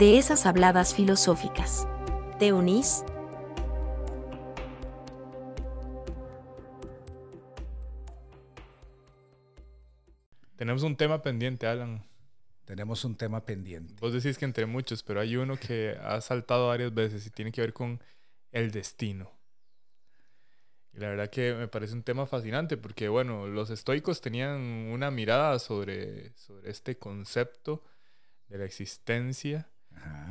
de esas habladas filosóficas. ¿Te unís? Tenemos un tema pendiente, Alan. Tenemos un tema pendiente. Vos decís que entre muchos, pero hay uno que ha saltado varias veces y tiene que ver con el destino. Y la verdad que me parece un tema fascinante porque, bueno, los estoicos tenían una mirada sobre, sobre este concepto de la existencia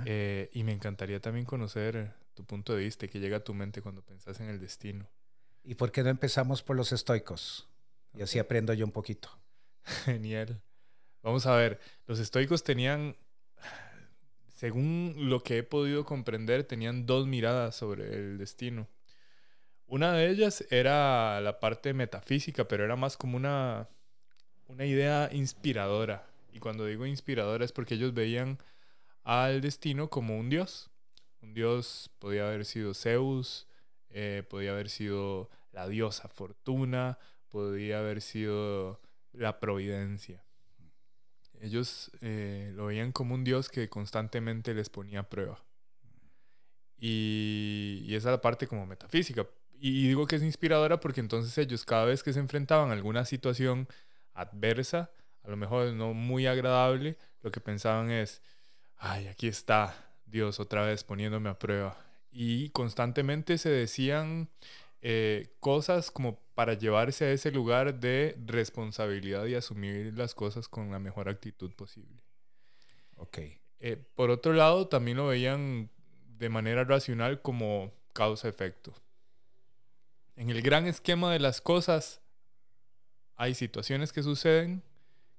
eh, y me encantaría también conocer tu punto de vista y que llega a tu mente cuando pensás en el destino. ¿Y por qué no empezamos por los estoicos? Y así aprendo yo un poquito. Genial. Vamos a ver, los estoicos tenían, según lo que he podido comprender, tenían dos miradas sobre el destino. Una de ellas era la parte metafísica, pero era más como una, una idea inspiradora. Y cuando digo inspiradora es porque ellos veían al destino como un dios. Un dios podía haber sido Zeus, eh, podía haber sido la diosa Fortuna, podía haber sido la providencia. Ellos eh, lo veían como un dios que constantemente les ponía a prueba. Y, y esa es la parte como metafísica. Y digo que es inspiradora porque entonces ellos cada vez que se enfrentaban a alguna situación adversa, a lo mejor no muy agradable, lo que pensaban es, ay, aquí está Dios otra vez poniéndome a prueba. Y constantemente se decían eh, cosas como para llevarse a ese lugar de responsabilidad y asumir las cosas con la mejor actitud posible. Ok. Eh, por otro lado, también lo veían de manera racional como causa-efecto. En el gran esquema de las cosas, hay situaciones que suceden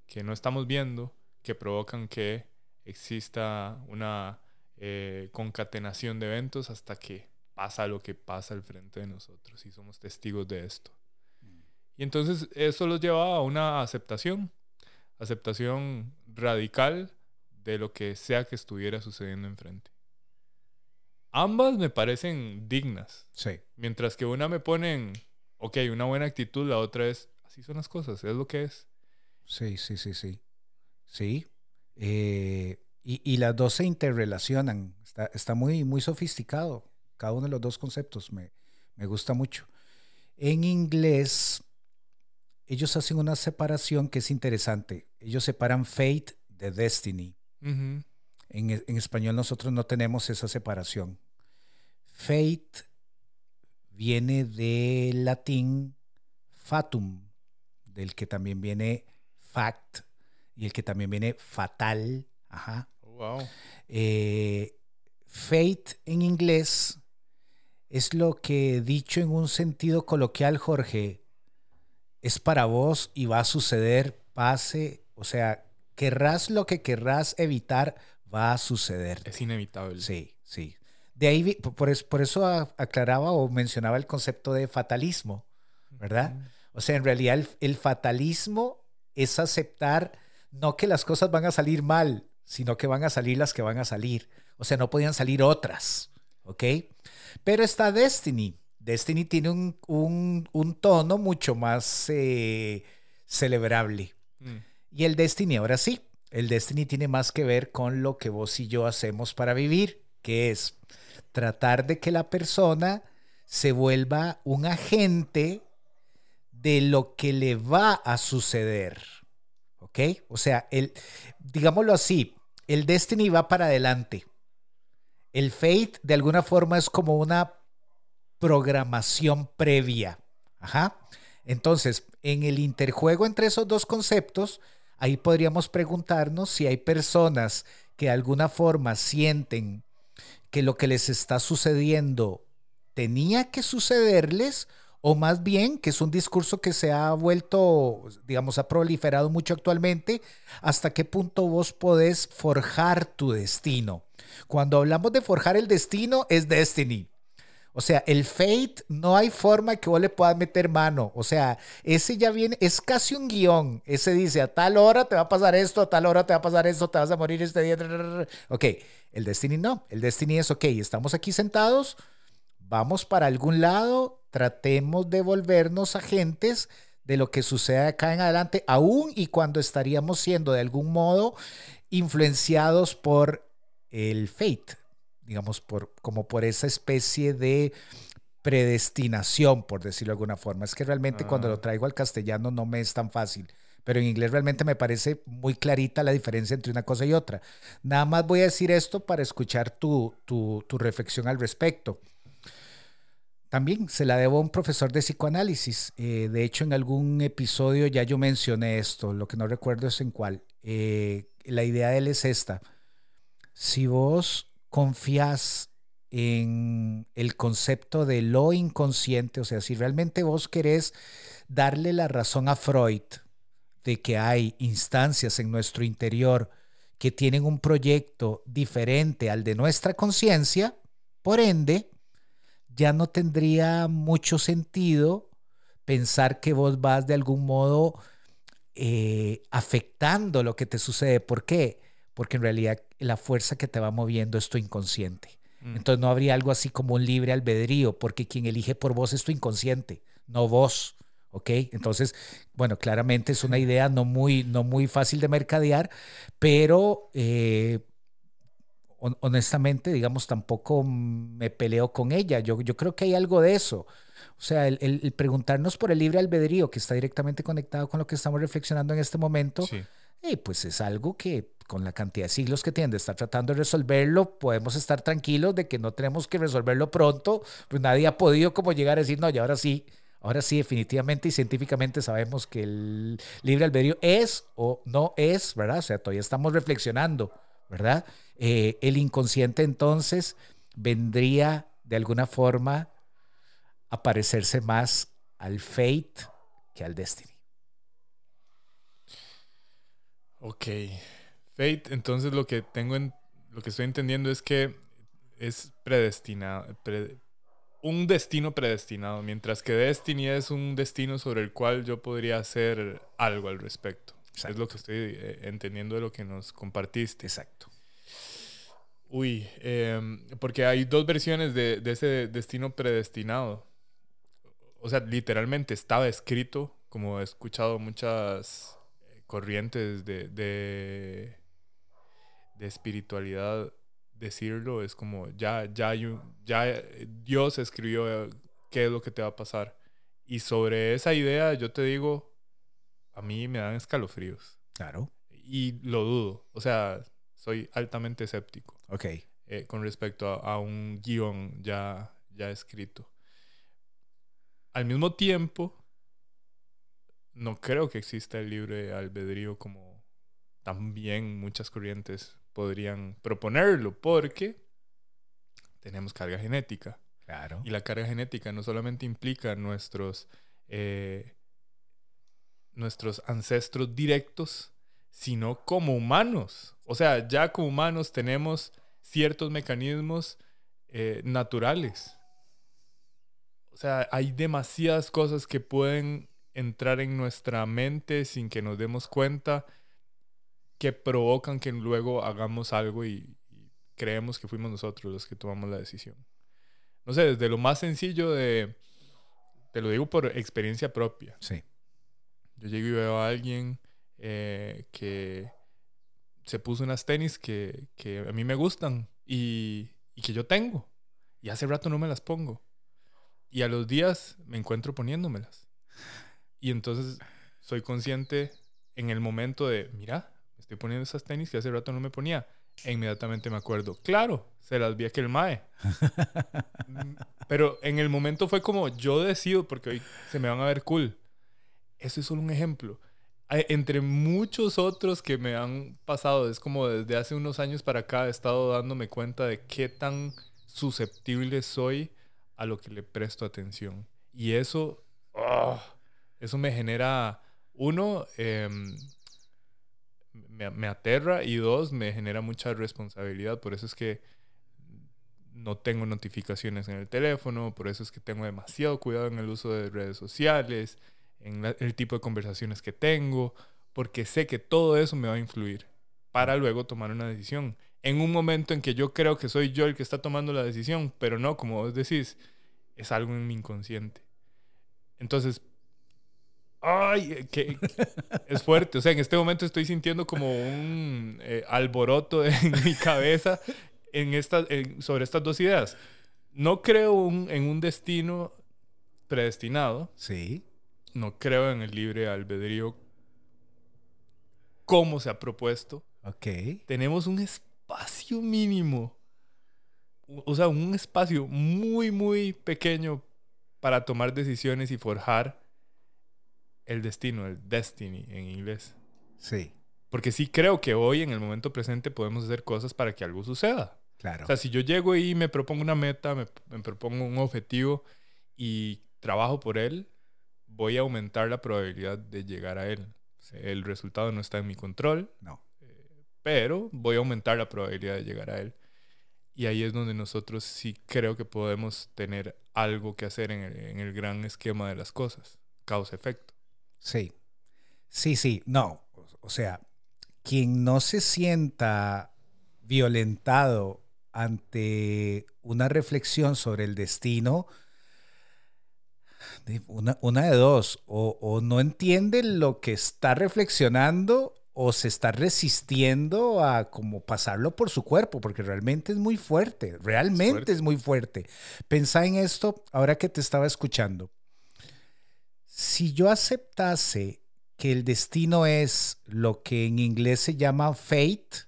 que no estamos viendo, que provocan que exista una eh, concatenación de eventos hasta que pasa lo que pasa al frente de nosotros y somos testigos de esto. Mm. Y entonces eso los lleva a una aceptación, aceptación radical de lo que sea que estuviera sucediendo enfrente. Ambas me parecen dignas. Sí. Mientras que una me pone ok, una buena actitud, la otra es, así son las cosas, es lo que es. Sí, sí, sí, sí. Sí, eh, y, las dos se interrelacionan. Está, muy, muy sofisticado. Cada uno de los dos conceptos me, gusta mucho. En inglés, ellos hacen una separación que es interesante. Ellos separan fate de destiny. en, en, español nosotros no tenemos esa separación. Fate viene del latín fatum, del que también viene fact y el que también viene fatal. Ajá. Oh, wow. Eh, fate en inglés es lo que dicho en un sentido coloquial, Jorge, es para vos y va a suceder, pase, o sea, querrás lo que querrás evitar, va a suceder. Es inevitable. Sí, sí. De ahí, por eso, por eso aclaraba o mencionaba el concepto de fatalismo, ¿verdad? O sea, en realidad el fatalismo es aceptar no que las cosas van a salir mal, sino que van a salir las que van a salir. O sea, no podían salir otras, ¿ok? Pero está Destiny. Destiny tiene un, tono mucho más eh, celebrable. Mm. Y el Destiny, ahora sí, el Destiny tiene más que ver con lo que vos y yo hacemos para vivir, que es tratar de que la persona se vuelva un agente de lo que le va a suceder. O sea, el, digámoslo así, el Destiny va para adelante. El Fate de alguna forma es como una programación previa. Ajá. Entonces, en el interjuego entre esos dos conceptos, ahí podríamos preguntarnos si hay personas que de alguna forma sienten que lo que les está sucediendo tenía que sucederles o más bien que es un discurso que se ha vuelto, digamos, ha proliferado mucho actualmente, hasta qué punto vos podés forjar tu destino. Cuando hablamos de forjar el destino, es destiny. O sea, el fate no hay forma que vos le puedas meter mano. O sea, ese ya viene, es casi un guion. Ese dice, a tal hora te va a pasar esto, a tal hora te va a pasar esto, te vas a morir este día. Ok, el Destiny no. El Destiny es, ok, estamos aquí sentados, vamos para algún lado, tratemos de volvernos agentes de lo que sucede acá en adelante, aún y cuando estaríamos siendo de algún modo influenciados por el fate, digamos, por, como por esa especie de predestinación, por decirlo de alguna forma. Es que realmente cuando lo ah. traigo al castellano no me es tan fácil, pero en inglés realmente me parece muy clarita la diferencia entre una cosa y otra. Nada más voy a decir esto para escuchar tu, tu, tu reflexión al respecto. También se la debo a un profesor de psicoanálisis. Eh, de hecho, en algún episodio ya yo mencioné esto, lo que no recuerdo es en cuál. Eh, la idea de él es esta. Si vos confías en el concepto de lo inconsciente, o sea, si realmente vos querés darle la razón a Freud de que hay instancias en nuestro interior que tienen un proyecto diferente al de nuestra conciencia, por ende, ya no tendría mucho sentido pensar que vos vas de algún modo eh, afectando lo que te sucede. ¿Por qué? Porque en realidad la fuerza que te va moviendo es tu inconsciente. Mm. Entonces no habría algo así como un libre albedrío, porque quien elige por vos es tu inconsciente, no vos. ¿Ok? Entonces, bueno, claramente es una idea no muy, no muy fácil de mercadear, pero eh, honestamente, digamos, tampoco me peleo con ella. Yo, yo creo que hay algo de eso. O sea, el, preguntarnos por el libre albedrío, que está directamente conectado con lo que estamos reflexionando en este momento, eh, pues es algo que con la cantidad de siglos que tiene de estar tratando de resolverlo, podemos estar tranquilos de que no tenemos que resolverlo pronto, pues nadie ha podido como llegar a decir, no, y ahora sí, ahora sí, definitivamente y científicamente sabemos que el libre albedrío es o no es, ¿verdad? O sea, todavía estamos reflexionando, ¿verdad? Eh, el inconsciente entonces vendría de alguna forma a parecerse más al fate que al destiny. Ok. Fate, entonces lo que tengo en, lo que estoy entendiendo es que es predestinado, un destino predestinado, mientras que Destiny es un destino sobre el cual yo podría hacer algo al respecto. Es lo que estoy eh, entendiendo de lo que nos compartiste. Exacto. Uy, em, porque hay dos versiones de, de, ese destino predestinado. O sea, literalmente estaba escrito, como he escuchado muchas eh, corrientes de, de de espiritualidad decirlo es como ya, ya, ya Dios escribió qué es lo que te va a pasar. Y sobre esa idea yo te digo, a mí me dan escalofríos. Claro. Y lo dudo. O sea, soy altamente escéptico. Ok. Eh, con respecto a, un guion ya, ya escrito. Al mismo tiempo, no creo que exista el libre albedrío como también muchas corrientes podrían proponerlo porque tenemos carga genética. Claro. Y la carga genética no solamente implica nuestros, eh, nuestros ancestros directos, sino como humanos. O sea, ya como humanos tenemos ciertos mecanismos eh, naturales. O sea, hay demasiadas cosas que pueden entrar en nuestra mente sin que nos demos cuenta que provocan que luego hagamos algo y, creemos que fuimos nosotros los que tomamos la decisión. No sé, desde lo más sencillo de, te lo digo por experiencia propia. Sí. Yo llego y veo a alguien eh, que se puso unas tenis que, que, a mí me gustan y, y que yo tengo. Y hace rato no me las pongo. Y a los días me encuentro poniéndomelas. Y entonces soy consciente en el momento de, mira, estoy poniendo esas tenis que hace rato no me ponía. E inmediatamente me acuerdo, claro, se las vi a aquel mae. Pero en el momento fue como, yo decido porque hoy se me van a ver cool. Eso es solo un ejemplo. Entre muchos otros que me han pasado, es como desde hace unos años para acá he estado dándome cuenta de qué tan susceptible soy a lo que le presto atención. Y eso, ah, eso me genera, uno, eh, me, aterra y dos, me genera mucha responsabilidad. Por eso es que no tengo notificaciones en el teléfono, por eso es que tengo demasiado cuidado en el uso de redes sociales, en el tipo de conversaciones que tengo, porque sé que todo eso me va a influir para luego tomar una decisión. En un momento en que yo creo que soy yo el que está tomando la decisión, pero no, como vos decís, es algo en mi inconsciente. Entonces, ay, que, es fuerte. O sea, en este momento estoy sintiendo como un eh, alboroto en mi cabeza en esta, sobre estas dos ideas. No creo en un destino predestinado. Sí. No creo en el libre albedrío como se ha propuesto. Ok. Tenemos un espacio mínimo. O sea, un espacio muy, muy pequeño para tomar decisiones y forjar el destino, el destiny en inglés. Sí. Porque sí creo que hoy, en el momento presente, podemos hacer cosas para que algo suceda. Claro. O sea, si yo llego y me propongo una meta, me, propongo un objetivo y trabajo por él, voy a aumentar la probabilidad de llegar a él. El resultado no está en mi control. No. Eh, pero voy a aumentar la probabilidad de llegar a él. Y ahí es donde nosotros sí creo que podemos tener algo que hacer en el, en el gran esquema de las cosas. Causa-efecto. Sí. Sí, sí. No. O sea, quien no se sienta violentado ante una reflexión sobre el destino, una, una de dos, o, o, no entiende lo que está reflexionando o se está resistiendo a como pasarlo por su cuerpo, porque realmente es muy fuerte, realmente es, muy fuerte. Pensá en esto ahora que te estaba escuchando. Si yo aceptase que el destino es lo que en inglés se llama fate,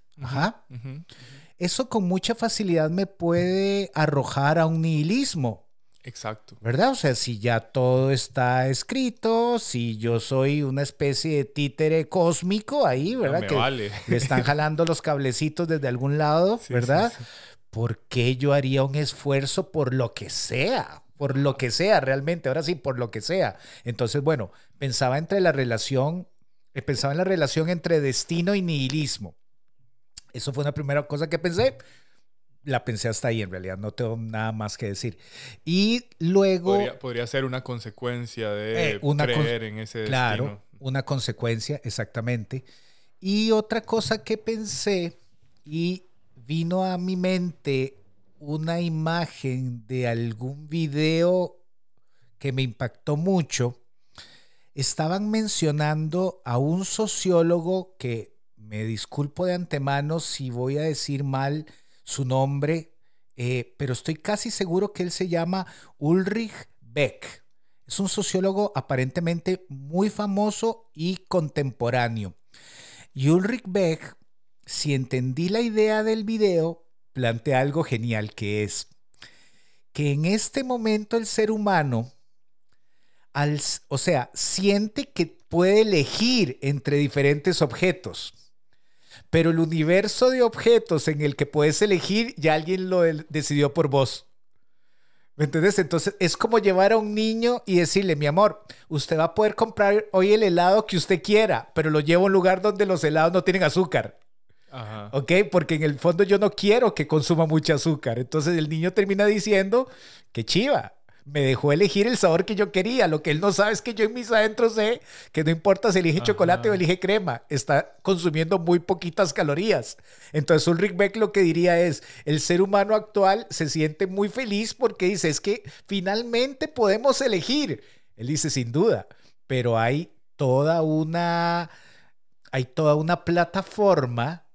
eso con mucha facilidad me puede arrojar a un nihilismo. Exacto. ¿Verdad? O sea, si ya todo está escrito, si yo soy una especie de títere cósmico ahí, ¿verdad? que vale. le están jalando los cablecitos desde algún lado, ¿verdad? ¿Por qué yo haría un esfuerzo por lo que sea? Por lo que sea, realmente. Ahora sí, por lo que sea. Entonces, bueno, pensaba entre la relación, eh, pensaba en la relación entre destino y nihilismo. Eso fue una primera cosa que pensé la pensé hasta ahí en realidad, no tengo nada más que decir. Y luego... Podría, ser una consecuencia de eh, creer en ese Claro, una consecuencia, exactamente. Y otra cosa que pensé y vino a mi mente una imagen de algún video que me impactó mucho. Estaban mencionando a un sociólogo que me disculpo de antemano si voy a decir mal su nombre, eh, pero estoy casi seguro que él se llama Ulrich Beck. Es un sociólogo aparentemente muy famoso y contemporáneo. Y Ulrich Beck, si entendí la idea del video, plantea algo genial que es que en este momento el ser humano, al, o sea, siente que puede elegir entre diferentes objetos pero el universo de objetos en el que puedes elegir, ya alguien lo decidió por vos. ¿Me entiendes? Entonces es como llevar a un niño y decirle, mi amor, usted va a poder comprar hoy el helado que usted quiera, pero lo llevo a un lugar donde los helados no tienen azúcar. Ajá. ¿Ok? Porque en el fondo yo no quiero que consuma mucho azúcar. Entonces el niño termina diciendo, que chiva me dejó elegir el sabor que yo quería. Lo que él no sabe es que yo en mis adentros sé que no importa si elige chocolate o elige crema, está consumiendo muy poquitas calorías. Entonces Ulrich Beck lo que diría es, el ser humano actual se siente muy feliz porque dice, es que finalmente podemos elegir. Él dice, sin duda, pero hay toda una, hay toda una plataforma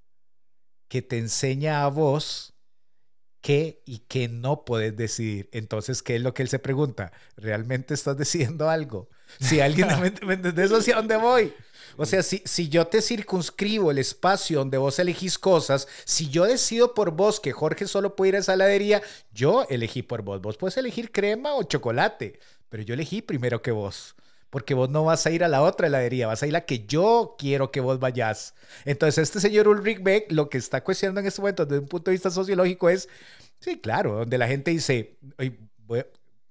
que te enseña a vos qué y qué no puedes decidir. Entonces, ¿qué es lo que él se pregunta? ¿Realmente estás decidiendo algo? Si alguien me, entendés hacia dónde voy. O sea, si, si yo te circunscribo el espacio donde vos elegís cosas, si yo decido por vos que Jorge solo puede ir a esa heladería, yo elegí por vos. Vos puedes elegir crema o chocolate, pero yo elegí primero que vos porque vos no vas a ir a la otra heladería, vas a ir a la que yo quiero que vos vayas. Entonces, este señor Ulrich Beck lo que está cuestionando en este momento desde un punto de vista sociológico es, sí, claro, donde la gente dice,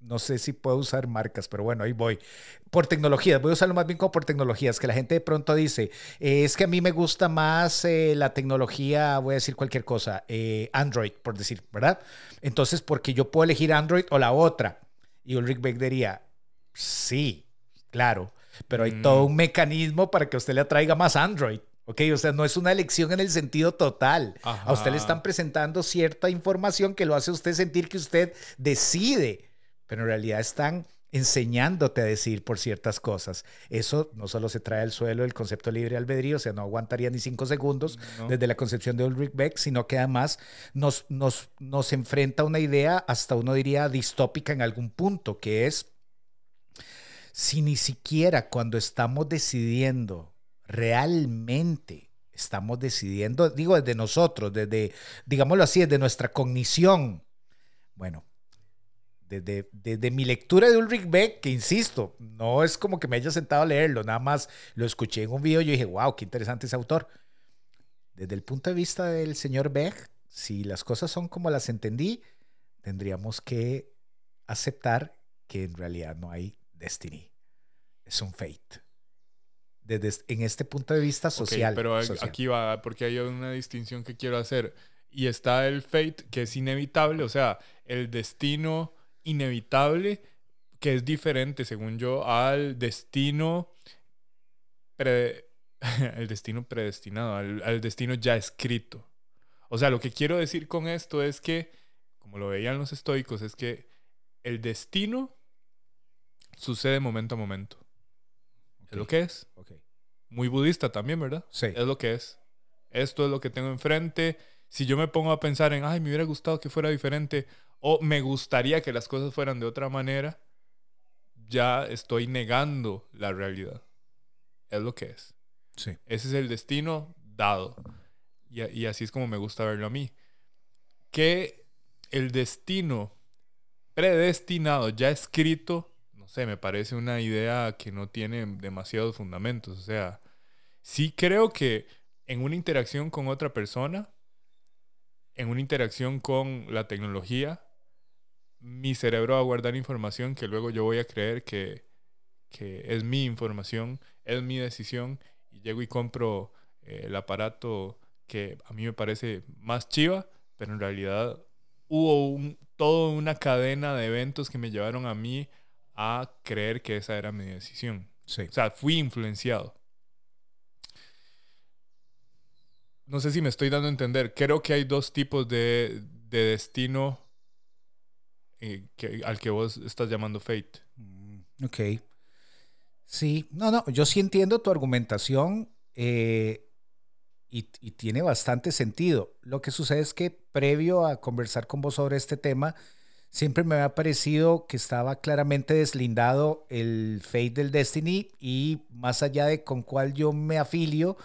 no sé si puedo usar marcas, pero bueno, ahí voy. Por tecnologías, voy a usarlo más bien como por tecnologías, que la gente de pronto dice, eh, es que a mí me gusta más eh, la tecnología, voy a decir cualquier cosa, eh, Android, por decir, ¿verdad? Entonces, porque yo puedo elegir Android o la otra. Y Ulrich Beck diría, sí, claro, pero hay todo un mecanismo para que a usted le atraiga más Android. Ok, o sea, no es una elección en el sentido total. A usted le están presentando cierta información que lo hace a usted sentir que usted decide, pero en realidad están enseñándote a decir por ciertas cosas. Eso no solo se trae al suelo el concepto libre albedrío, o sea, no aguantaría ni cinco segundos desde la concepción de Ulrich Beck, sino que además nos, nos, nos enfrenta a una idea, hasta uno diría distópica en algún punto, que es si ni siquiera cuando estamos decidiendo realmente estamos decidiendo, digo desde nosotros, desde, digámoslo así, desde nuestra cognición. Bueno, desde, desde, mi lectura de Ulrich Beck, que insisto, no es como que me haya sentado a leerlo, nada más lo escuché en un video y yo dije, wow, qué interesante ese autor. Desde el punto de vista del señor Beck, si las cosas son como las entendí, tendríamos que aceptar que en realidad no hay destiny, es un fate desde en este punto de vista social. pero aquí va, porque hay una distinción que quiero hacer. Y está el fate, que es inevitable, o sea, el destino inevitable, que es diferente, según yo, al destino el destino predestinado, al, al, destino ya escrito. O sea, lo que quiero decir con esto es que, como lo veían los estoicos, es que el destino sucede momento a momento. Es lo que es. Muy budista también, ¿verdad? Sí. Es lo que es. Esto es lo que tengo enfrente. Si yo me pongo a pensar en, ay, me hubiera gustado que fuera diferente, o me gustaría que las cosas fueran de otra manera, ya estoy negando la realidad. Es lo que es. Sí. Ese es el destino dado. Y, y así es como me gusta verlo a mí. Que el destino predestinado, ya escrito, sé, me parece una idea que no tiene demasiados fundamentos. O sea, sí creo que en una interacción con otra persona, en una interacción con la tecnología, mi cerebro va a guardar información que luego yo voy a creer que, es mi información, es mi decisión, y llego y compro eh, el aparato que a mí me parece más chiva, pero en realidad hubo un, toda una cadena de eventos que me llevaron a mí a creer que esa era mi decisión. Sí. O sea, fui influenciado. No sé si me estoy dando a entender. Creo que hay dos tipos de, destino eh, al que vos estás llamando fate. Mm, ok. Sí, no, no, yo sí entiendo tu argumentación eh, y, y, tiene bastante sentido. Lo que sucede es que previo a conversar con vos sobre este tema, siempre me había parecido que estaba claramente deslindado el Fate del Destiny y más allá de con cuál yo me afilio,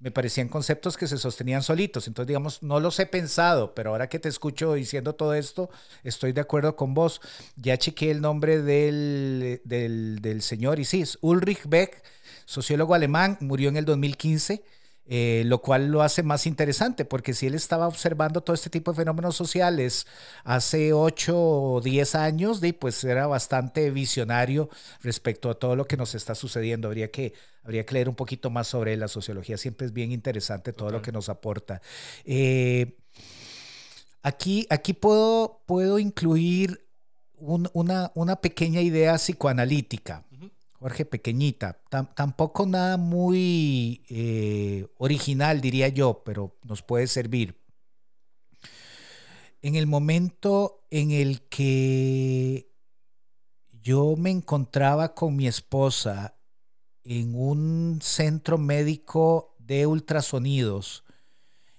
me parecían conceptos que se sostenían solitos. Entonces, digamos, no los he pensado, pero ahora que te escucho diciendo todo esto, estoy de acuerdo con vos. Ya chequé el nombre del, del, del señor y sí, es Ulrich Beck, sociólogo alemán, murió en el 2015. Eh, lo cual lo hace más interesante, porque si él estaba observando todo este tipo de fenómenos sociales hace 8 o 10 años, pues era bastante visionario respecto a todo lo que nos está sucediendo. Habría que, habría que leer un poquito más sobre la sociología, siempre es bien interesante todo lo que nos aporta. Eh, aquí, aquí puedo, puedo incluir una, una pequeña idea psicoanalítica. Jorge, pequeñita. tampoco nada muy eh, original, diría yo, pero nos puede servir. En el momento en el que yo me encontraba con mi esposa en un centro médico de ultrasonidos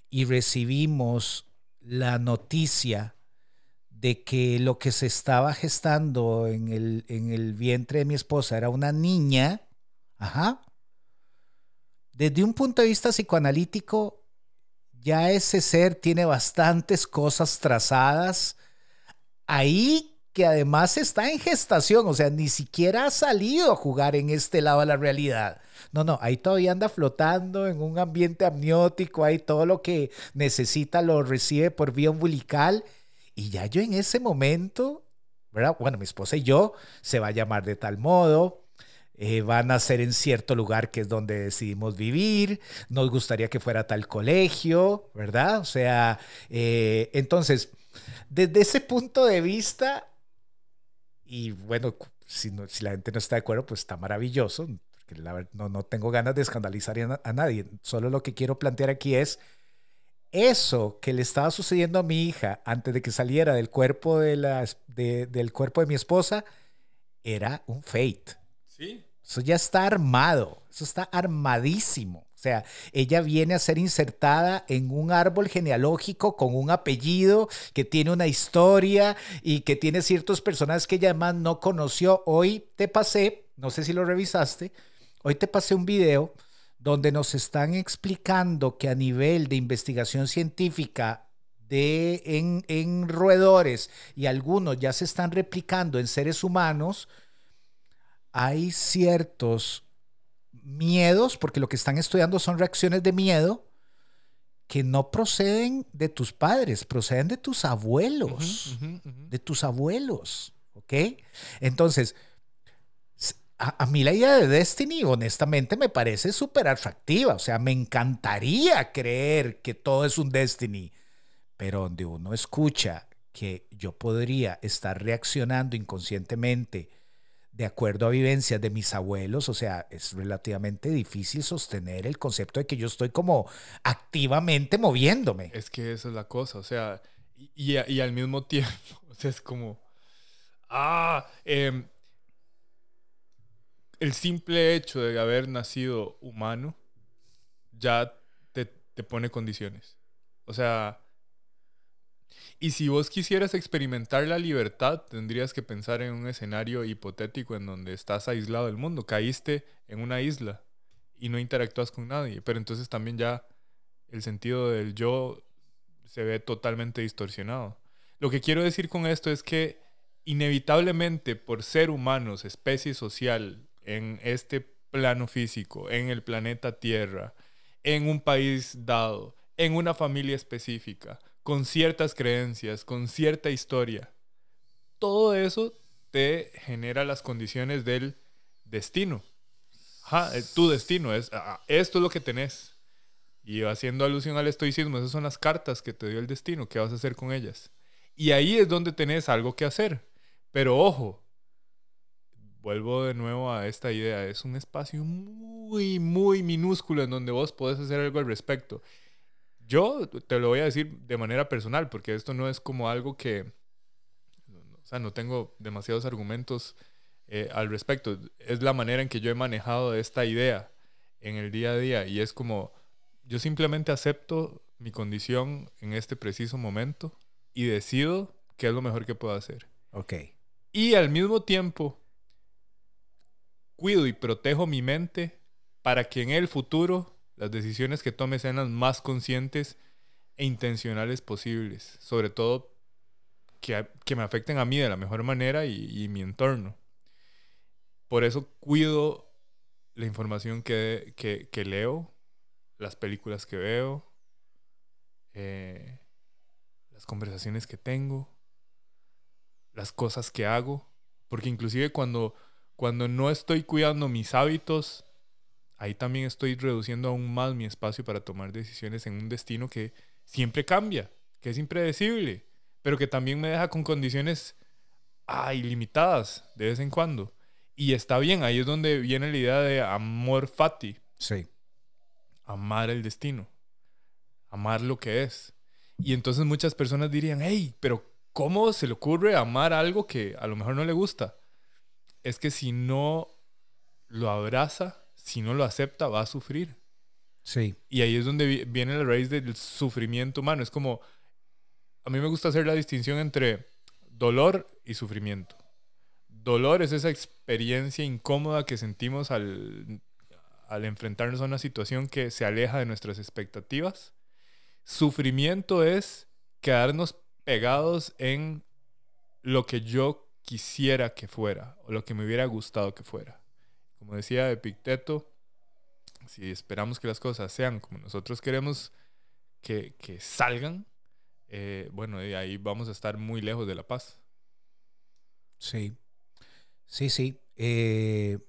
y recibimos la noticia de que lo que se estaba gestando en el, en el vientre de mi esposa era una niña, ajá, desde un punto de vista psicoanalítico, ya ese ser tiene bastantes cosas trazadas ahí que además está en gestación, o sea, ni siquiera ha salido a jugar en este lado de la realidad. No, no, ahí todavía anda flotando en un ambiente amniótico, ahí todo lo que necesita lo recibe por vía umbilical y ya yo en ese momento ¿verdad? Bueno, mi esposa y yo se va a llamar de tal modo, eh, van a ser en cierto lugar que es donde decidimos vivir, nos gustaría que fuera tal colegio, ¿verdad? O sea, eh, entonces, desde ese punto de vista, y bueno, si, si, la gente no está de acuerdo, pues está maravilloso, porque la, no, no tengo ganas de escandalizar a, a nadie, solo lo que quiero plantear aquí es eso que le estaba sucediendo a mi hija antes de que saliera del cuerpo de, la, del cuerpo de mi esposa era un fate. Sí. Eso ya está armado, eso está armadísimo. O sea, ella viene a ser insertada en un árbol genealógico con un apellido que tiene una historia y que tiene ciertos personajes que ella además no conoció. Hoy te pasé, no sé si lo revisaste, hoy te pasé un video donde nos están explicando que a nivel de investigación científica de, en, en roedores y algunos ya se están replicando en seres humanos, hay ciertos miedos, porque lo que están estudiando son reacciones de miedo que no proceden de tus padres, proceden de tus abuelos, de tus abuelos, ¿ok? Entonces, a, mí la idea de Destiny, honestamente, me parece súper atractiva. O sea, me encantaría creer que todo es un Destiny. Pero donde uno escucha que yo podría estar reaccionando inconscientemente de acuerdo a vivencias de mis abuelos, o sea, es relativamente difícil sostener el concepto de que yo estoy como activamente moviéndome. Es que esa es la cosa, o sea, y, y, al mismo tiempo, o sea, es como, ah, eh, el simple hecho de haber nacido humano ya te, pone condiciones. O sea, y si vos quisieras experimentar la libertad, tendrías que pensar en un escenario hipotético en donde estás aislado del mundo, caíste en una isla y no interactúas con nadie, pero entonces también ya el sentido del yo se ve totalmente distorsionado. Lo que quiero decir con esto es que inevitablemente por ser humanos, especie social, en este plano físico, en el planeta Tierra, en un país dado, en una familia específica, con ciertas creencias, con cierta historia. Todo eso te genera las condiciones del destino. Eh, tu destino es, ah, ah, esto es lo que tenés. Y haciendo alusión al estoicismo, esas son las cartas que te dio el destino, ¿qué vas a hacer con ellas? Y ahí es donde tenés algo que hacer. Pero ojo, vuelvo de nuevo a esta idea, es un espacio muy, muy minúsculo en donde vos podés hacer algo al respecto. Yo te lo voy a decir de manera personal, porque esto no es como algo que, o sea, no tengo demasiados argumentos eh, al respecto. Es la manera en que yo he manejado esta idea en el día a día y es como, yo simplemente acepto mi condición en este preciso momento y decido qué es lo mejor que puedo hacer. Ok. Y al mismo tiempo, cuido y protejo mi mente para que en el futuro las decisiones que tome sean las más conscientes e intencionales posibles, sobre todo que, me afecten a mí de la mejor manera y, mi entorno. Por eso cuido la información que, leo, las películas que veo, eh, las conversaciones que tengo, las cosas que hago, porque inclusive cuando cuando no estoy cuidando mis hábitos, ahí también estoy reduciendo aún más mi espacio para tomar decisiones en un destino que siempre cambia, que es impredecible, pero que también me deja con condiciones ah, ilimitadas de vez en cuando. Y está bien, ahí es donde viene la idea de amor fati. Sí. Amar el destino. Amar lo que es. Y entonces muchas personas dirían, hey, pero ¿cómo se le ocurre amar algo que a lo mejor no le gusta? Es que si no lo abraza, si no lo acepta, va a sufrir. Sí. Y ahí es donde viene la raíz del sufrimiento humano. Es como, a mí me gusta hacer la distinción entre dolor y sufrimiento. Dolor es esa experiencia incómoda que sentimos al, al enfrentarnos a una situación que se aleja de nuestras expectativas. Sufrimiento es quedarnos pegados en lo que yo quisiera que fuera o lo que me hubiera gustado que fuera. Como decía Epicteto, si esperamos que las cosas sean como nosotros queremos que, salgan, eh, bueno, ahí vamos a estar muy lejos de la paz. Sí, sí, sí. Eh,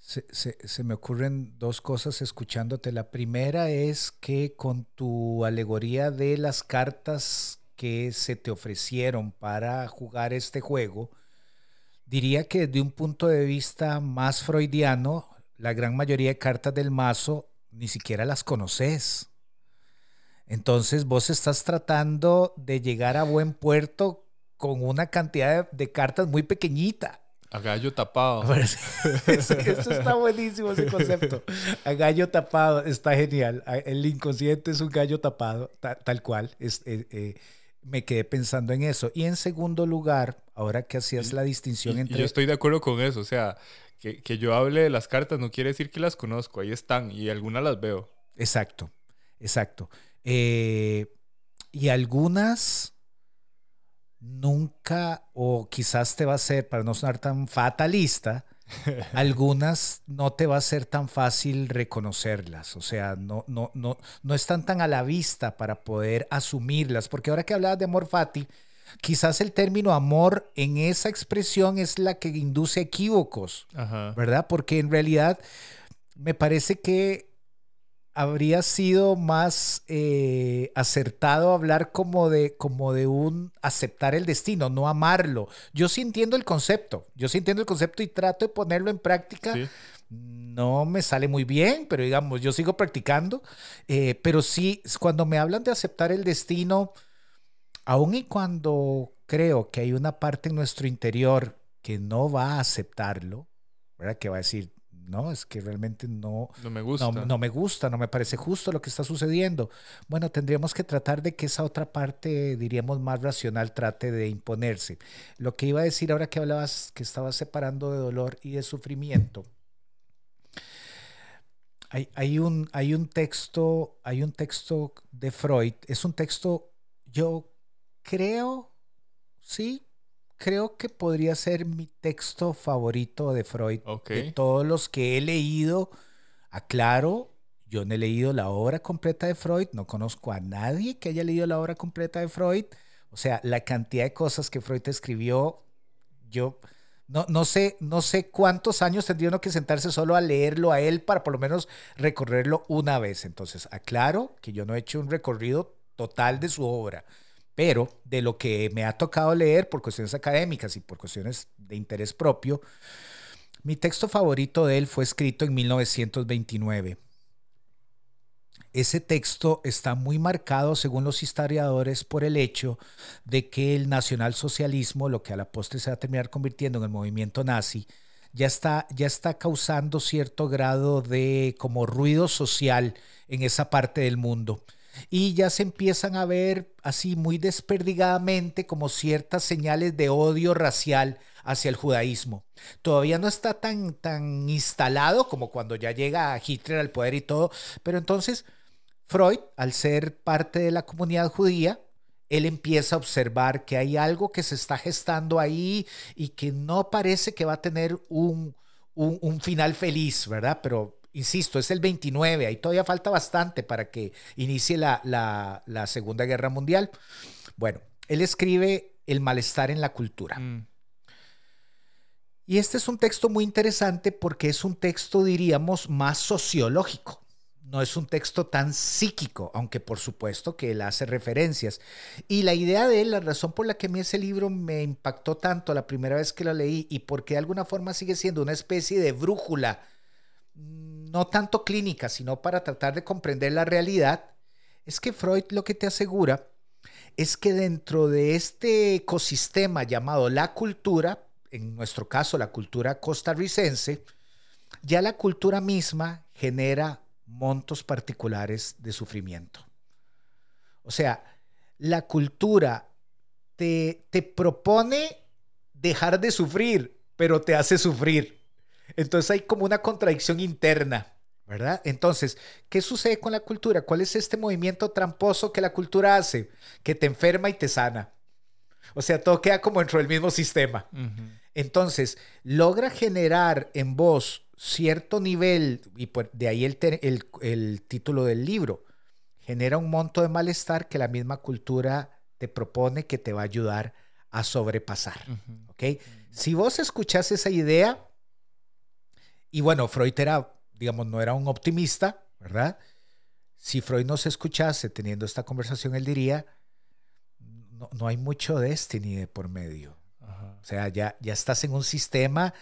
se, se, me ocurren dos cosas escuchándote. La primera es que con tu alegoría de las cartas que se te ofrecieron para jugar este juego, diría que desde un punto de vista más freudiano, la gran mayoría de cartas del mazo ni siquiera las conoces. Entonces vos estás tratando de llegar a buen puerto con una cantidad de, cartas muy pequeñita. A gallo tapado. Eso, está buenísimo ese concepto. A gallo tapado está genial. El inconsciente es un gallo tapado, tal, cual. Es, eh, eh, me quedé pensando en eso. Y en segundo lugar, ahora que hacías la distinción entre... yo estoy de acuerdo con eso. O sea, que, que yo hable de las cartas no quiere decir que las conozco. Ahí están y algunas las veo. Exacto, exacto. Eh, y algunas nunca, o quizás te va a ser, para no sonar tan fatalista, algunas no te va a ser tan fácil reconocerlas, o sea, no, no, no, no están tan a la vista para poder asumirlas, porque ahora que hablabas de amor fati, quizás el término amor en esa expresión es la que induce equívocos, ¿verdad? Porque en realidad me parece que habría sido más eh, acertado hablar como de, como de un aceptar el destino, no amarlo. Yo sí entiendo el concepto, yo sí entiendo el concepto y trato de ponerlo en práctica. No me sale muy bien, pero digamos, yo sigo practicando. Eh, pero sí, cuando me hablan de aceptar el destino, aun y cuando creo que hay una parte en nuestro interior que no va a aceptarlo, ¿verdad? Que va a decir, no, es que realmente no, no me gusta. No, me gusta, no me parece justo lo que está sucediendo. Bueno, tendríamos que tratar de que esa otra parte, diríamos, más racional trate de imponerse. Lo que iba a decir ahora que hablabas, que estabas separando de dolor y de sufrimiento. Hay, hay, un, hay un texto, hay un texto de Freud, es un texto, yo creo, sí, creo que podría ser mi texto favorito de Freud. De todos los que he leído, aclaro, yo no he leído la obra completa de Freud, no conozco a nadie que haya leído la obra completa de Freud. O sea, la cantidad de cosas que Freud escribió, yo no, no, sé, no sé cuántos años tendría uno que sentarse solo a leerlo a él para por lo menos recorrerlo una vez. Entonces, aclaro que yo no he hecho un recorrido total de su obra. Pero de lo que me ha tocado leer por cuestiones académicas y por cuestiones de interés propio, mi texto favorito de él fue escrito en 1929. Ese texto está muy marcado, según los historiadores, por el hecho de que el nacionalsocialismo, lo que a la postre se va a terminar convirtiendo en el movimiento nazi, ya está, ya está causando cierto grado de como ruido social en esa parte del mundo y ya se empiezan a ver así muy desperdigadamente como ciertas señales de odio racial hacia el judaísmo. Todavía no está tan, tan instalado como cuando ya llega Hitler al poder y todo, pero entonces Freud, al ser parte de la comunidad judía, él empieza a observar que hay algo que se está gestando ahí y que no parece que va a tener un, un, un final feliz, ¿verdad? Pero insisto, es el 29, ahí todavía falta bastante para que inicie la, Segunda Guerra Mundial. Bueno, él escribe El malestar en la cultura. Mm. Y este es un texto muy interesante porque es un texto, diríamos, más sociológico. No es un texto tan psíquico, aunque por supuesto que él hace referencias. Y la idea de él, la razón por la que a mí ese libro me impactó tanto la primera vez que lo leí y porque de alguna forma sigue siendo una especie de brújula no tanto clínica, sino para tratar de comprender la realidad, es que Freud lo que te asegura es que dentro de este ecosistema llamado la cultura, en nuestro caso la cultura costarricense, ya la cultura misma genera montos particulares de sufrimiento. O sea, la cultura te, te propone dejar de sufrir, pero te hace sufrir. Entonces hay como una contradicción interna, ¿verdad? Entonces, ¿qué sucede con la cultura? ¿Cuál es este movimiento tramposo que la cultura hace? Que te enferma y te sana. O sea, todo queda como dentro del mismo sistema. Entonces, logra generar en vos cierto nivel, y de ahí el, el título del libro, genera un monto de malestar que la misma cultura te propone que te va a ayudar a sobrepasar. ¿Ok? Si vos escuchás esa idea, y bueno, Freud era, digamos, no era un optimista, ¿verdad? Si Freud no se escuchase teniendo esta conversación, él diría, no, no hay mucho destiny de por medio. O sea, ya, ya estás en un sistema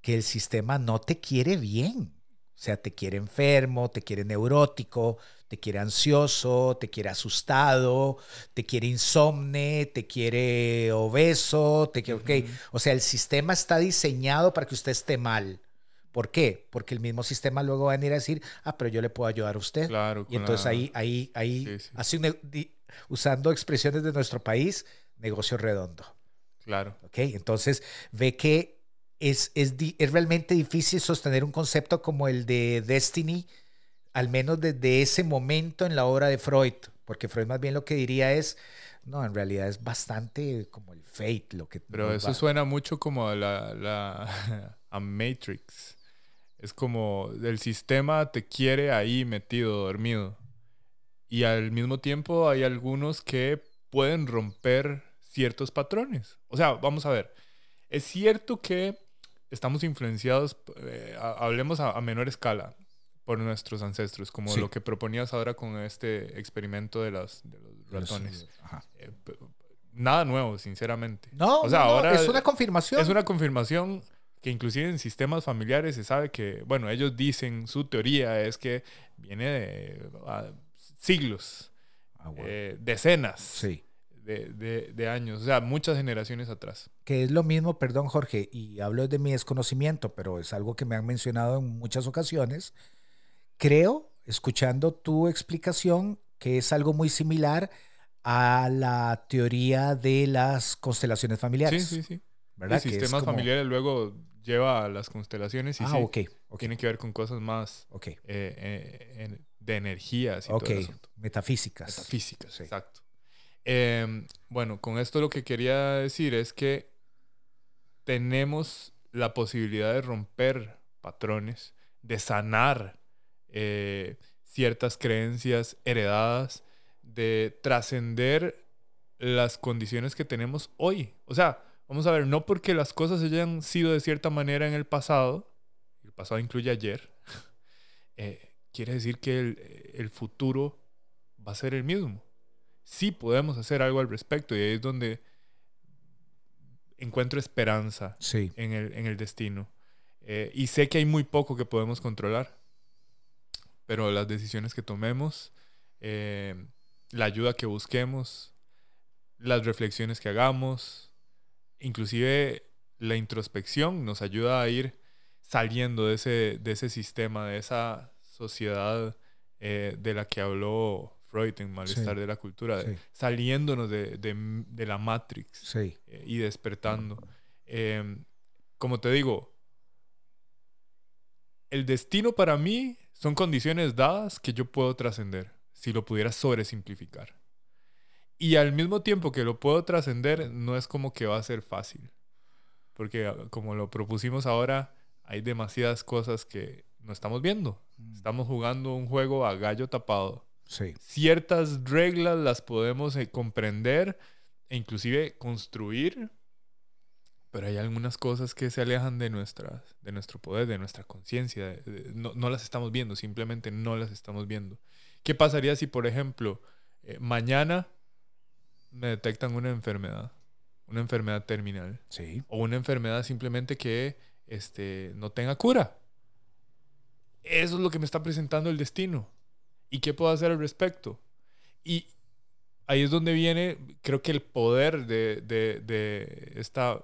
que el sistema no te quiere bien. O sea, te quiere enfermo, te quiere neurótico, te quiere ansioso, te quiere asustado, te quiere insomne, te quiere obeso, te quiere, O sea, el sistema está diseñado para que usted esté mal. ¿Por qué? Porque el mismo sistema luego va a venir a decir, ah, pero yo le puedo ayudar a usted. Claro. Y entonces ahí, ahí, ahí, usando expresiones de nuestro país, negocio redondo. Claro. ¿Ok? Entonces ve que es, es, realmente difícil sostener un concepto como el de Destiny, al menos desde ese momento en la obra de Freud, porque Freud más bien lo que diría es, no, en realidad es bastante como el fate lo que... Pero eso suena mucho como a la, la a Matrix. Es como el sistema te quiere ahí metido, dormido. Y al mismo tiempo hay algunos que pueden romper ciertos patrones. O sea, vamos a ver. Es cierto que estamos influenciados, eh, hablemos a, menor escala, por nuestros ancestros, como lo que proponías ahora con este experimento de, las, de los ratones. Eh, nada nuevo, sinceramente. No, o sea, ahora es una confirmación. Es una confirmación que inclusive en sistemas familiares se sabe que, bueno, ellos dicen, su teoría es que viene de ah, siglos, ah, eh, decenas. Sí de, años, o sea, muchas generaciones atrás. Que es lo mismo, perdón Jorge, y hablo de mi desconocimiento, pero es algo que me han mencionado en muchas ocasiones. Creo, escuchando tu explicación, que es algo muy similar a la teoría de las constelaciones familiares. Sí, sí, sí. ¿Verdad? El sistema familiar luego lleva a las constelaciones y ah, sí, tiene que ver con cosas más okay. Eh, eh, de energías y todo eso. Metafísicas. Metafísicas, exacto. Em, bueno, con esto lo que quería decir es que tenemos la posibilidad de romper patrones, de sanar eh, ciertas creencias heredadas, de trascender las condiciones que tenemos hoy. O sea, vamos a ver, no porque las cosas hayan sido de cierta manera en el pasado, el pasado incluye ayer, eh, quiere decir que el futuro va a ser el mismo sí podemos hacer algo al respecto y ahí es donde encuentro esperanza en, el, en, el, destino. Eh, y sé que hay muy poco que podemos controlar, pero las decisiones que tomemos, eh, la ayuda que busquemos, las reflexiones que hagamos, inclusive la introspección nos ayuda a ir saliendo de ese, de ese sistema, de esa sociedad eh, de la que habló Freud en Malestar de la Cultura, saliéndonos de, de, la Matrix eh, y despertando. Em, como te digo, el destino para mí son condiciones dadas que yo puedo trascender, si lo pudiera sobresimplificar. Y al mismo tiempo que lo puedo trascender, no es como que va a ser fácil. Porque ah, como lo propusimos ahora, hay demasiadas cosas que no estamos viendo. Mm. Estamos jugando un juego a gallo tapado Ciertas reglas las podemos eh, comprender e inclusive construir, pero hay algunas cosas que se alejan de, nuestra, de nuestro poder, de nuestra conciencia. No, no, las estamos viendo, simplemente no las estamos viendo. ¿Qué pasaría si, por ejemplo, eh, mañana me detectan una enfermedad? Una enfermedad terminal. Sí. O una enfermedad simplemente que este, no tenga cura. Eso es lo que me está presentando el destino. ¿Y qué puedo hacer al respecto? Y ahí es donde viene, creo que el poder de, de, esta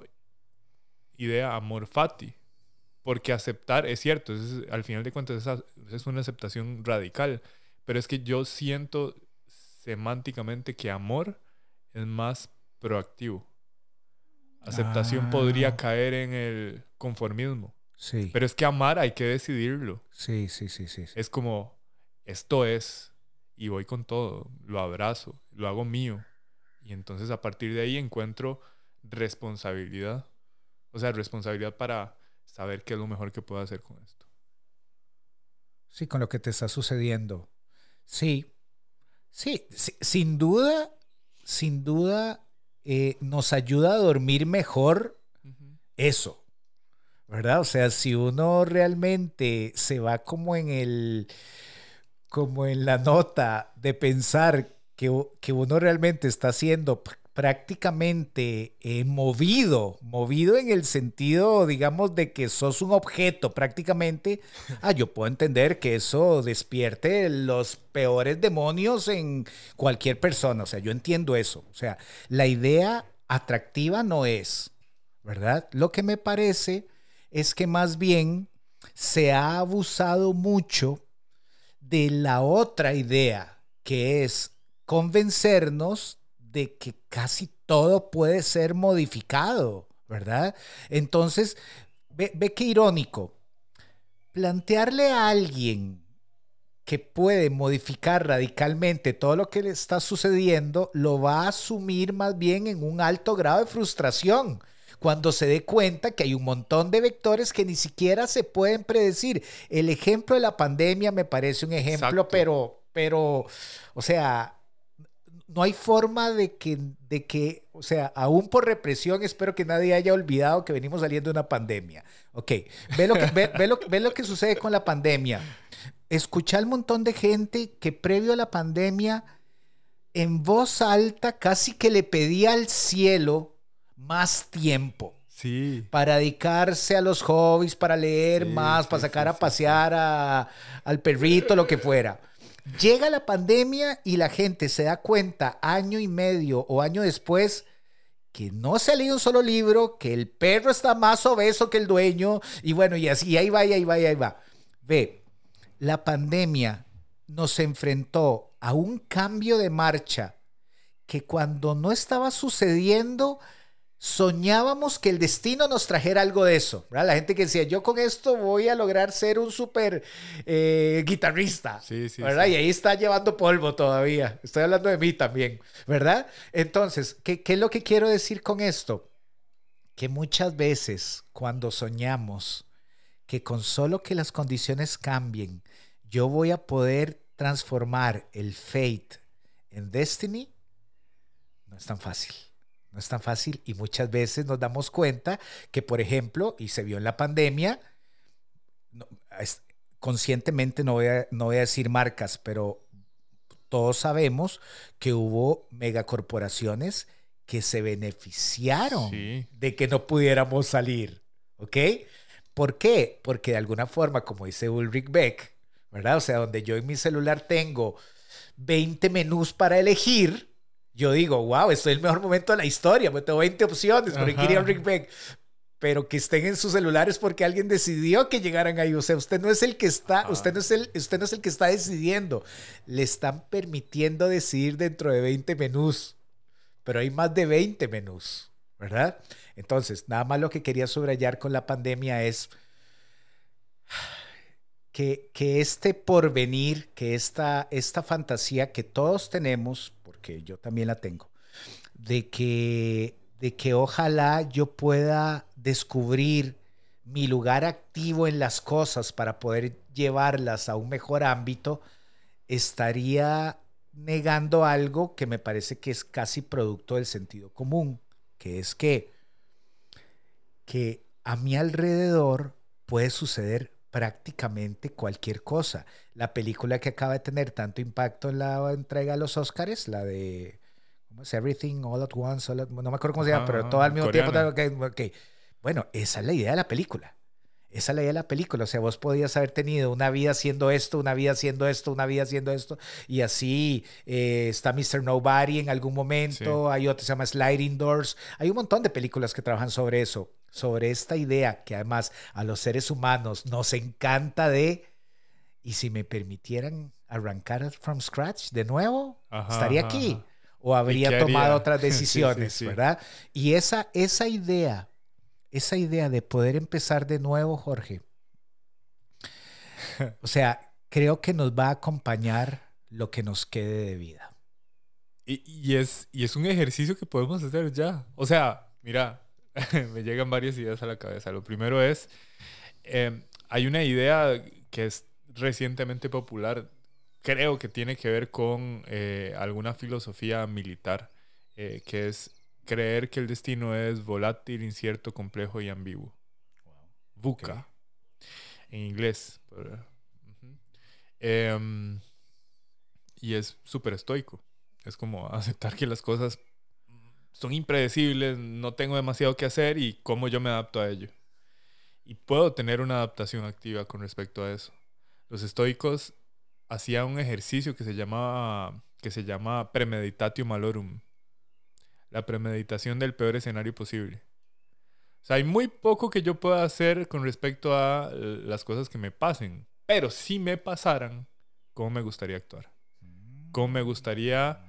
idea amor fati. Porque aceptar, es cierto, es, al final de cuentas es, es una aceptación radical, pero es que yo siento semánticamente que amor es más proactivo. Aceptación podría ah. caer en el conformismo. Sí. Pero es que amar hay que decidirlo. sí, sí, sí. sí. Es como, esto es, y voy con todo, lo abrazo, lo hago mío. Y entonces a partir de ahí encuentro responsabilidad. O sea, responsabilidad para saber qué es lo mejor que puedo hacer con esto. Sí, con lo que te está sucediendo. Sí, sí, sin duda, sin duda, eh, nos ayuda a dormir mejor eso, ¿verdad? O sea, si uno realmente se va como en el, como en la nota de pensar que, que uno realmente está haciendo prácticamente eh, movido, movido en el sentido, digamos, de que sos un objeto prácticamente, ah, yo puedo entender que eso despierte los peores demonios en cualquier persona, o sea, yo entiendo eso, o sea, la idea atractiva no es, ¿verdad? Lo que me parece es que más bien se ha abusado mucho de la otra idea, que es convencernos de que casi todo puede ser modificado, ¿verdad? Entonces, ve, ve qué irónico. Plantearle a alguien que puede modificar radicalmente todo lo que le está sucediendo, lo va a asumir más bien en un alto grado de frustración cuando se dé cuenta que hay un montón de vectores que ni siquiera se pueden predecir. El ejemplo de la pandemia me parece un ejemplo, pero, pero, o sea, no hay forma de que, de que, o sea, aún por represión, espero que nadie haya olvidado que venimos saliendo de una pandemia. Ok, ve lo que, ve, lo, ve lo que sucede con la pandemia. Escuché al montón de gente que previo a la pandemia, en voz alta, casi que le pedía al cielo más tiempo. Sí. Para dedicarse a los hobbies, para leer más, para sacar a pasear a, al perrito, lo que fuera. Llega la pandemia y la gente se da cuenta año y medio o año después que no se ha leído un solo libro, que el perro está más obeso que el dueño y bueno, y así, ahí va, y ahí va, y ahí va. Ve, la pandemia nos enfrentó a un cambio de marcha que cuando no estaba sucediendo, soñábamos que el destino nos trajera algo de eso. La gente que decía, yo con esto voy a lograr ser un súper eh, guitarrista. Sí, sí, ¿verdad? Y ahí está llevando polvo todavía. Estoy hablando de mí también, ¿verdad? Entonces, ¿qué, ¿qué es lo que quiero decir con esto? Que muchas veces cuando soñamos que con solo que las condiciones cambien, yo voy a poder transformar el fate en destiny, no es tan fácil. No es tan fácil y muchas veces nos damos cuenta que, por ejemplo, y se vio en la pandemia, conscientemente no voy, a, no voy a decir marcas, pero todos sabemos que hubo megacorporaciones que se beneficiaron de que no pudiéramos salir. ¿Ok? ¿Por qué? Porque de alguna forma, como dice Ulrich Beck, ¿verdad? O sea, donde yo en mi celular tengo 20 menús para elegir, yo digo, wow, esto es el mejor momento de la historia, porque tengo 20 opciones, por quería Rick Beck. Pero que estén en sus celulares porque alguien decidió que llegaran ahí. O sea, usted no es el que está, usted no es el, usted no es el que está decidiendo. Le están permitiendo decidir dentro de 20 menús. Pero hay más de 20 menús, ¿verdad? Entonces, nada más lo que quería subrayar con la pandemia es que, que este porvenir, que esta, esta fantasía que todos tenemos, yo también la tengo, de que, de que ojalá yo pueda descubrir mi lugar activo en las cosas para poder llevarlas a un mejor ámbito, estaría negando algo que me parece que es casi producto del sentido común, que es que, que a mi alrededor puede suceder prácticamente cualquier cosa. La película que acaba de tener tanto impacto en la entrega de los Oscars, la de ¿cómo es? Everything All at Once, no me acuerdo cómo se llama, pero todo al mismo tiempo. Okay, Bueno, esa es la idea de la película. Esa es la idea de la película. O sea, vos podías haber tenido una vida haciendo esto, una vida haciendo esto, una vida haciendo esto. Y así eh, está Mr. Nobody en algún momento. Hay otro que se llama Sliding Doors. Hay un montón de películas que trabajan sobre eso sobre esta idea que además a los seres humanos nos encanta de, y si me permitieran arrancar from scratch de nuevo, estaría aquí o habría tomado otras decisiones, ¿verdad? Y esa, esa idea, esa idea de poder empezar de nuevo, Jorge, o sea, creo que nos va a acompañar lo que nos quede de vida. Y, y, es, y es un ejercicio que podemos hacer ya. O sea, mira, me llegan varias ideas a la cabeza. Lo primero es, em, hay una idea que es recientemente popular, creo que tiene que ver con eh, alguna filosofía militar, eh, que es creer que el destino es volátil, incierto, complejo y ambiguo. VUCA. En inglés. Em, y es súper estoico. Es como aceptar que las cosas son impredecibles, no tengo demasiado que hacer y cómo yo me adapto a ello. Y puedo tener una adaptación activa con respecto a eso. Los estoicos hacían un ejercicio que se llamaba que se llama premeditatio malorum. La premeditación del peor escenario posible. O sea, hay muy poco que yo pueda hacer con respecto a las cosas que me pasen. Pero si me pasaran, ¿cómo me gustaría actuar? ¿Cómo me gustaría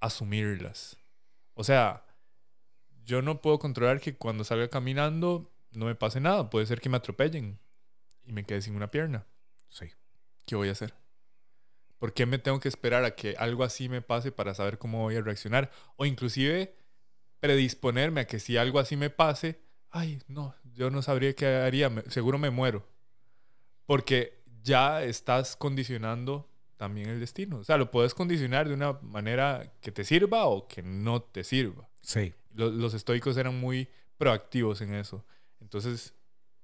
asumirlas? O sea, yo no puedo controlar que cuando salga caminando no me pase nada. Puede ser que me atropellen y me quede sin una pierna. Sí. ¿Qué voy a hacer? ¿Por qué me tengo que esperar a que algo así me pase para saber cómo voy a reaccionar? O inclusive predisponerme a que si algo así me pase, ay, no, yo no sabría qué haría, seguro me muero. Porque ya estás condicionando también el destino. O sea, lo puedes condicionar de una manera que te sirva o que no te sirva. Sí. Los, los estoicos eran muy proactivos en eso. Entonces,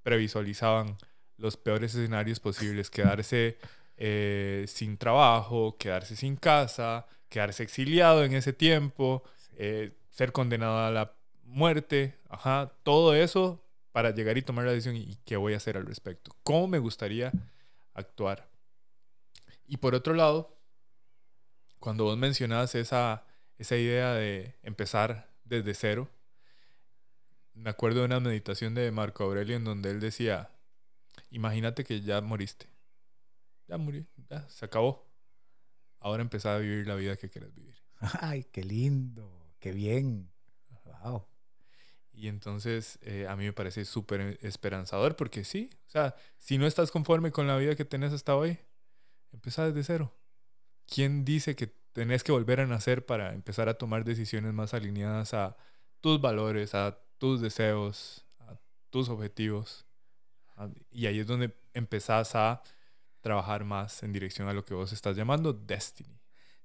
previsualizaban los peores escenarios posibles, quedarse eh, sin trabajo, quedarse sin casa, quedarse exiliado en ese tiempo, eh, ser condenado a la muerte, ajá, todo eso para llegar y tomar la decisión y qué voy a hacer al respecto, cómo me gustaría actuar. Y por otro lado, cuando vos mencionabas esa, esa idea de empezar desde cero, me acuerdo de una meditación de Marco Aurelio en donde él decía, imagínate que ya moriste ya murió, ya se acabó. Ahora empezá a vivir la vida que quieres vivir. Ay, qué lindo, qué bien. Wow. Y entonces eh, a mí me parece súper esperanzador porque sí, o sea, si no estás conforme con la vida que tenés hasta hoy, empezá desde cero. ¿Quién dice que tenés que volver a nacer para empezar a tomar decisiones más alineadas a tus valores, a tus deseos, a tus objetivos? Y ahí es donde empezás a trabajar más en dirección a lo que vos estás llamando Destiny.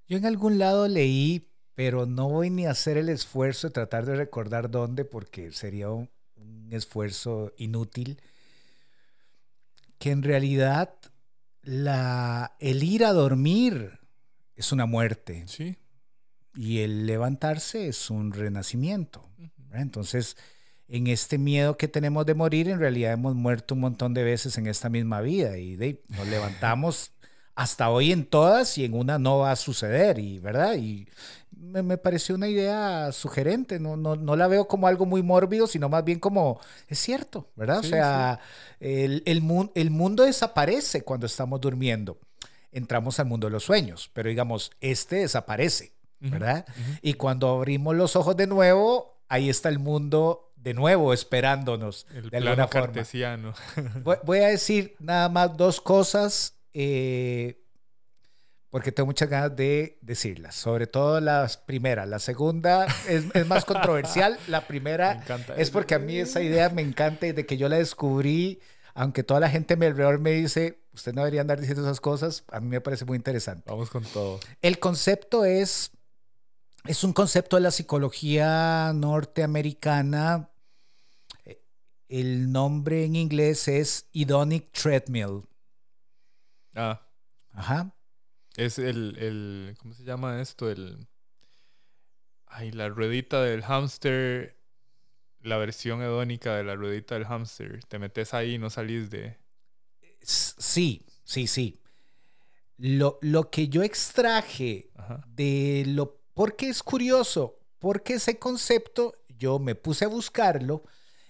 Yo en algún lado leí, pero no voy ni a hacer el esfuerzo de tratar de recordar dónde, porque sería un, esfuerzo inútil, que en realidad la, el ir a dormir es una muerte. Sí. Y el levantarse es un renacimiento. Entonces, en este miedo que tenemos de morir, en realidad hemos muerto un montón de veces en esta misma vida y nos levantamos hasta hoy en todas y en una no va a suceder, y verdad, y me, pareció una idea sugerente, no, no, no, la veo como algo muy mórbido, sino más bien como, es cierto, ¿verdad? o sea, el, el, el mundo desaparece cuando estamos durmiendo, entramos al mundo de los sueños, pero digamos, este desaparece, ¿verdad? Y cuando abrimos los ojos de nuevo, ahí está el mundo de nuevo esperándonos. El de alguna cartesiano. Voy, a decir nada más dos cosas, eh, porque tengo muchas ganas de decirlas. Sobre todo las primeras. La segunda es, más controversial. La primera es porque a mí esa idea me encanta y de que yo la descubrí, aunque toda la gente a mi alrededor me dice, usted no debería andar diciendo esas cosas, a mí me parece muy interesante. Vamos con todo. El concepto es es un concepto de la psicología norteamericana. El nombre en inglés es Hedonic Treadmill. Ah. Ajá. Es el, el, ¿cómo se llama esto? El, ay, la ruedita del hámster, la versión hedónica de la ruedita del hámster. Te metes ahí y no salís de... Sí, sí, sí. Lo, lo que yo extraje de lo porque es curioso, porque ese concepto yo me puse a buscarlo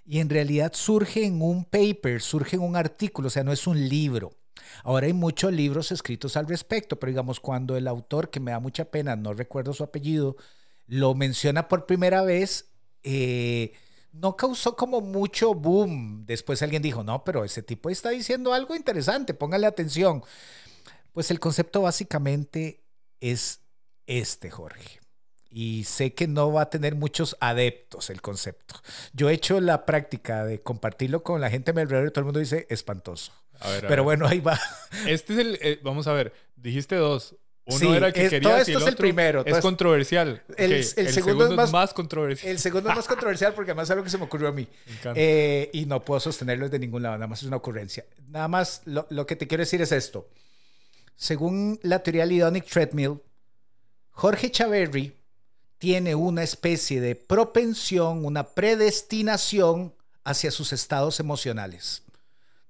y en realidad surge en un paper, surge en un artículo, o sea, no es un libro. Ahora hay muchos libros escritos al respecto, pero digamos, cuando el autor, que me da mucha pena, no recuerdo su apellido, lo menciona por primera vez, eh, no causó como mucho boom. Después alguien dijo, no, pero ese tipo está diciendo algo interesante, póngale atención. Pues el concepto básicamente es este, Jorge. Y sé que no va a tener muchos adeptos el concepto. Yo he hecho la práctica de compartirlo con la gente a mi alrededor y todo el mundo dice espantoso. Pero bueno, ahí va. Este es el, eh, vamos a ver, dijiste dos. Uno era el que es- quería todo y esto el es el otro primero, Es controversial. El- segundo es más- controversial. El segundo es más controversial porque además es algo que se me ocurrió a mí. Eh, y no puedo sostenerlo de ningún lado, nada más es una ocurrencia. Nada más lo, lo que te quiero decir es esto. Según la teoría del Hedonic Treadmill, Jorge Chaverri tiene una especie de propensión, una predestinación hacia sus estados emocionales.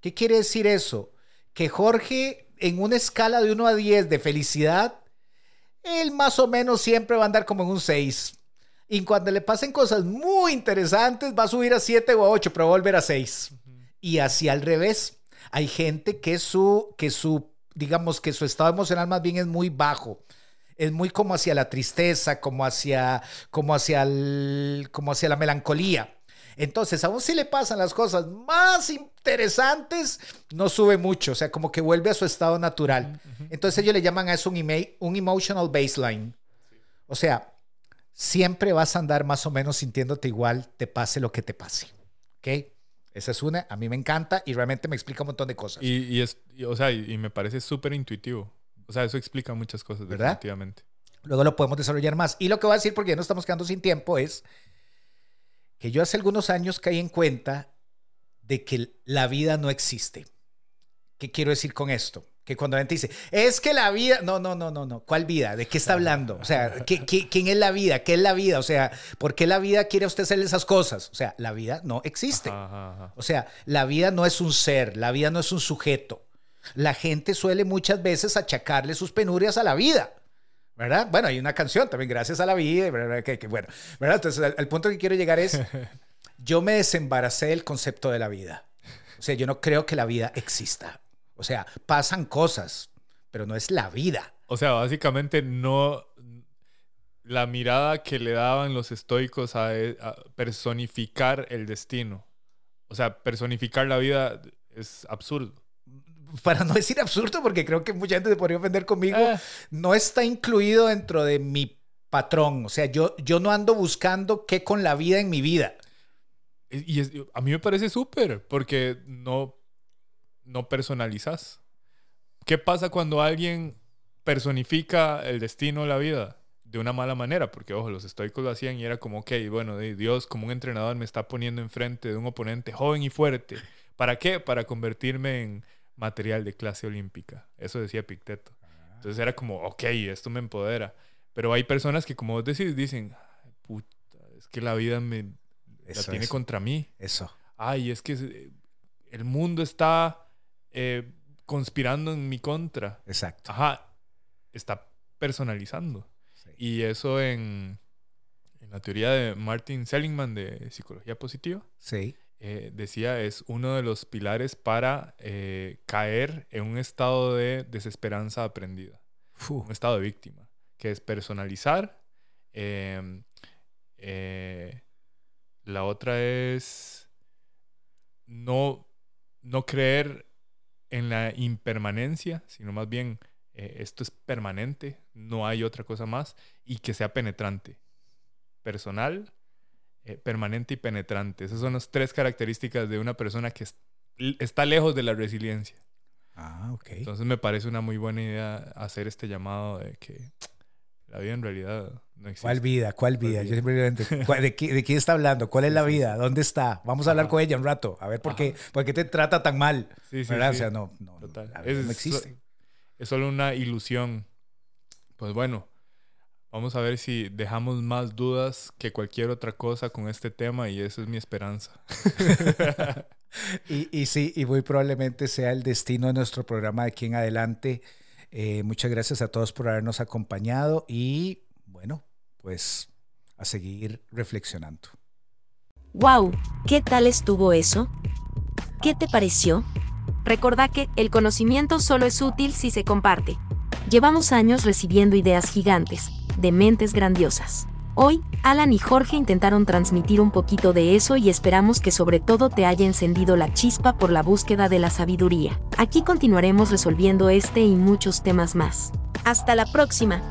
¿Qué quiere decir eso? Que Jorge, en una escala de 1 a 10 de felicidad, él más o menos siempre va a andar como en un 6. Y cuando le pasen cosas muy interesantes, va a subir a 7 o a 8, pero va a volver a 6. Y así al revés. Hay gente que su, que su, digamos que su estado emocional más bien es muy bajo. Es muy como hacia la tristeza, como hacia, como hacia, el- como hacia la melancolía. Entonces, aún si le pasan las cosas más interesantes, no sube mucho, o sea, como que vuelve a su estado natural. Entonces ellos le llaman a eso un, ema- un emotional baseline. O sea, siempre vas a andar más o menos sintiéndote igual, te pase lo que te pase. ¿Ok? Esa es una, a mí me encanta y realmente me explica un montón de cosas. Y, y es, y, o sea, y, y me parece súper intuitivo. O sea, eso explica muchas cosas, ¿Verdad? definitivamente. Luego lo podemos desarrollar más. Y lo que voy a decir, porque ya no estamos quedando sin tiempo, es que yo hace algunos años caí en cuenta de que la vida no existe. ¿Qué quiero decir con esto? Que cuando la gente dice, es que la vida, no, no, no, no, no, ¿cuál vida? ¿De qué está hablando? O sea, ¿qué, qué, quién es la vida? ¿Qué es la vida? O sea, ¿por qué la vida quiere usted hacer esas cosas? O sea, la vida no existe. Ajá, ajá, ajá. O sea, la vida no es un ser, la vida no es un sujeto. La gente suele muchas veces achacarle sus penurias a la vida. ¿Verdad? Bueno, hay una canción también, gracias a la vida, ¿verdad? Que, que bueno, ¿verdad? Entonces, al punto que quiero llegar es, yo me desembaracé del concepto de la vida. O sea, yo no creo que la vida exista. O sea, pasan cosas, pero no es la vida. O sea, básicamente no. La mirada que le daban los estoicos a, a personificar el destino. O sea, personificar la vida es absurdo. Para no decir absurdo, porque creo que mucha gente se podría ofender conmigo, Ah. no está incluido dentro de mi patrón. O sea, yo, yo no ando buscando qué con la vida en mi vida. Y es- a mí me parece súper, porque no, no personalizas. ¿Qué pasa cuando alguien personifica el destino de la vida de una mala manera? Porque, ojo, los estoicos lo hacían y era como, ok, bueno, de- Dios como un entrenador me está poniendo enfrente de un oponente joven y fuerte. ¿Para qué? Para convertirme en material de clase olímpica. Eso decía Picteto. Entonces era como, ok, esto me empodera. Pero hay personas que, como vos decís, dicen, "Ay, puta, es que la vida me, la tiene eso. contra mí Eso. ay, es que eh, el mundo está eh, conspirando en mi contra. Exacto. Ajá, está personalizando. Sí. Y eso en, en la teoría de Martin Seligman de psicología positiva, Sí. Eh, decía es uno de los pilares para eh, caer en un estado de desesperanza aprendida, un estado de víctima, que es personalizar. eh, eh, la otra es no, no creer en la impermanencia, sino más bien esto es permanente, no hay otra cosa más, y que sea penetrante. Personal, eh, permanente y penetrante. Esas son las tres características de una persona que es- está lejos de la resiliencia. Ah, ok. Entonces me parece una muy buena idea hacer este llamado de que la vida en realidad no existe. ¿Cuál vida? ¿Cuál vida? ¿Cuál Yo vida? simplemente, ¿cuál- ¿de, qué- de quién está hablando? ¿Cuál es la vida? ¿Dónde está? Vamos a hablar Ajá. con ella un rato, a ver por qué, por qué te trata tan mal. Sí, sí, ¿Verdad? sí. O sea, no, no, Total. la vida Es- no existe. Es solo una ilusión. Pues bueno, vamos a ver si dejamos más dudas que cualquier otra cosa con este tema y esa es mi esperanza. Y, y sí, y muy probablemente sea el destino de nuestro programa de aquí en adelante. Eh, muchas gracias a todos por habernos acompañado y bueno, pues a seguir reflexionando. ¡Wow! ¿Qué tal estuvo eso? ¿Qué te pareció? Recordá que el conocimiento solo es útil si se comparte. Llevamos años recibiendo ideas gigantes, de mentes grandiosas. Hoy, Alan y Jorge intentaron transmitir un poquito de eso y esperamos que sobre todo te haya encendido la chispa por la búsqueda de la sabiduría. Aquí continuaremos resolviendo este y muchos temas más. Hasta la próxima.